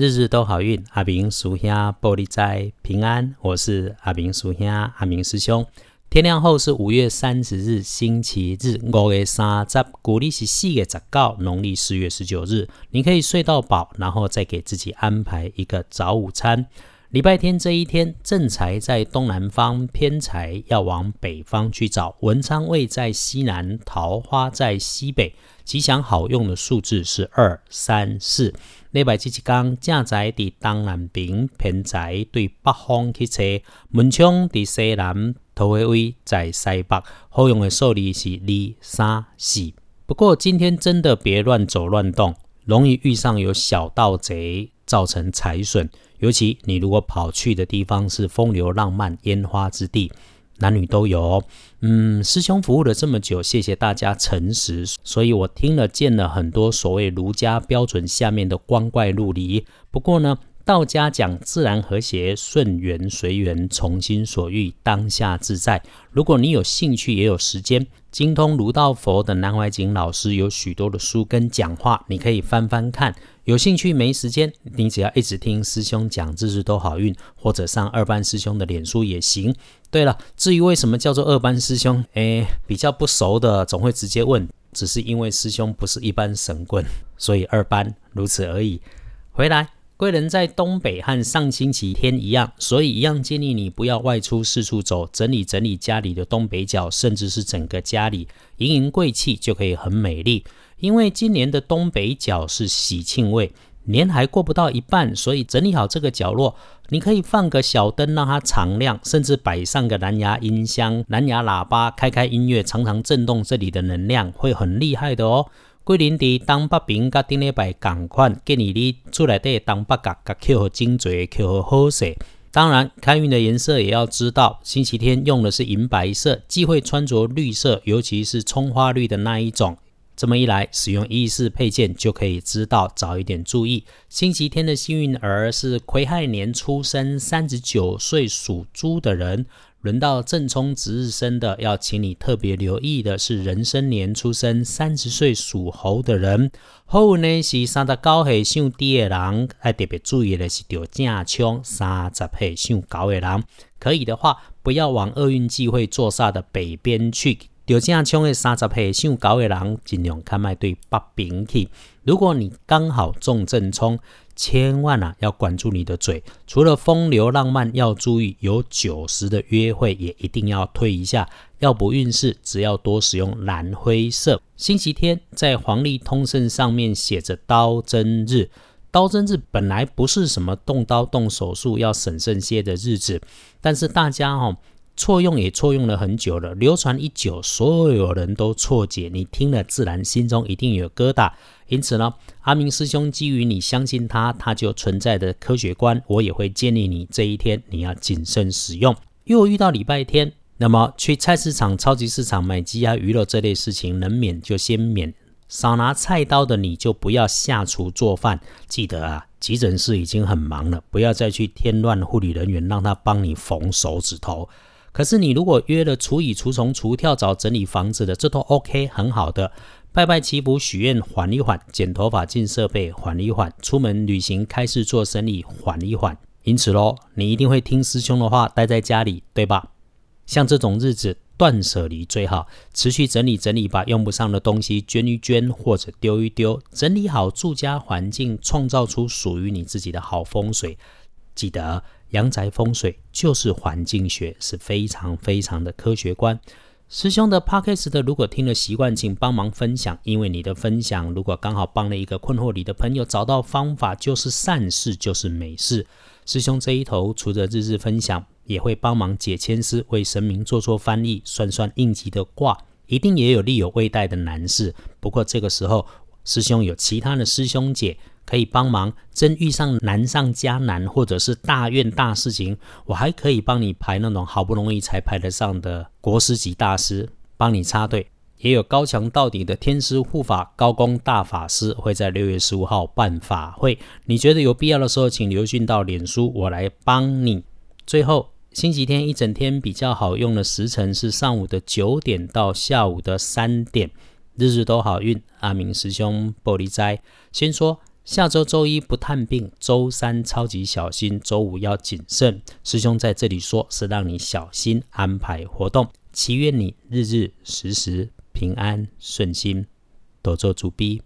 日日都好运，阿明叔兄玻璃斋平安。我是阿明叔兄阿明师兄。天亮后是五月三十日，星期日。五月三十，古历是四月十九，农历四月十九日。你可以睡到饱，然后再给自己安排一个早午餐。礼拜天这一天，正财在东南方，偏财要往北方去找。文昌位在西南，桃花在西北。吉祥好用的数字是二、三、四。礼拜这一天，正在伫东南边，偏在对北方去车，门窗伫西南，桃花位在西北。好用的数字是二、三、四。不过今天真的别乱走乱动，容易遇上有小盗贼，造成财损。尤其你如果跑去的地方是风流浪漫、烟花之地。男女都有，嗯，师兄服务了这么久，谢谢大家诚实，所以我听了见了很多所谓儒家标准下面的光怪陆离。不过呢，道家讲自然和谐、顺缘随缘、从心所欲、当下自在。如果你有兴趣也有时间，精通儒道佛的南怀瑾老师有许多的书跟讲话，你可以翻翻看。有兴趣没时间，你只要一直听师兄讲，日日都好运，或者上二班师兄的脸书也行。对了，至于为什么叫做二班师兄，哎，比较不熟的总会直接问，只是因为师兄不是一般神棍，所以二班如此而已。回来，贵人在东北和上星期天一样，所以一样建议你不要外出四处走，整理整理家里的东北角，甚至是整个家里，盈盈贵气就可以很美丽。因为今年的东北角是喜庆位，年还过不到一半，所以整理好这个角落，你可以放个小灯让它常亮，甚至摆上个蓝牙音箱、蓝牙喇叭，开开音乐，常常震动这里的能量，会很厉害的哦。桂林的东北边甲顶礼拜赶快建议你出来的东北角，甲扣好精髓，扣好好色。当然，开运的颜色也要知道，星期天用的是银白色，忌讳穿着绿色，尤其是葱花绿的那一种。这么一来，使用意识配件就可以知道早一点注意。星期天的幸运儿是癸亥年出生，三十九岁属猪的人。轮到正冲值日生的，要请你特别留意的是壬申年出生，三十岁属猴的人。后呢是三十九岁属低的人，要特别注意的是掉正冲三十岁属高的人。可以的话，不要往厄运忌讳坐煞的北边去。有这样冲的三十岁想搞的人，尽量看卖对北边去。如果你刚好中正冲，千万啊要管住你的嘴。除了风流浪漫要注意，有酒食的约会也一定要退一下。要不运势，只要多使用蓝灰色。星期天在黄历通胜上面写着刀针日，刀针日本来不是什么动刀动手术要审慎些的日子，但是大家哦。错用也错用了很久了，流传已久，所有人都错解，你听了自然心中一定有疙瘩。因此呢，阿明师兄基于你相信他，他就存在的科学观，我也会建议你这一天你要谨慎使用。又遇到礼拜天，那么去菜市场、超级市场买鸡鸭鱼肉这类事情，能免就先免。少拿菜刀的你就不要下厨做饭。记得啊，急诊室已经很忙了，不要再去添乱护理人员，让他帮你缝手指头。可是你如果约了除蚁除虫除跳蚤整理房子的，这都 OK 很好的。拜拜祈福许愿缓一缓，剪头发进设备缓一缓，出门旅行开市做生意缓一缓。因此喽，你一定会听师兄的话，待在家里，对吧？像这种日子断舍离最好，持续整理整理，把用不上的东西捐一捐或者丢一丢，整理好住家环境，创造出属于你自己的好风水。记得。阳宅风水就是环境学，是非常非常的科学观。师兄的 podcast 的，如果听了习惯，请帮忙分享，因为你的分享如果刚好帮了一个困惑你的朋友找到方法，就是善事，就是美事。师兄这一头除了日日分享，也会帮忙解签师，为神明做做翻译，算算应急的卦，一定也有力有未待的难事。不过这个时候，师兄有其他的师兄姐。可以帮忙，真遇上难上加难，或者是大怨大事情，我还可以帮你排那种好不容易才排得上的国师级大师，帮你插队。也有高强到底的天师护法高公大法师会在六月十五号办法会，你觉得有必要的时候，请留讯到脸书，我来帮你。最后，星期天一整天比较好用的时辰是上午的九点到下午的三点，日日都好运。阿明师兄玻璃斋先说。下周周一不探病，周三超级小心，周五要谨慎。师兄在这里说，是让你小心安排活动，祈愿你日日时时平安顺心，多做主逼。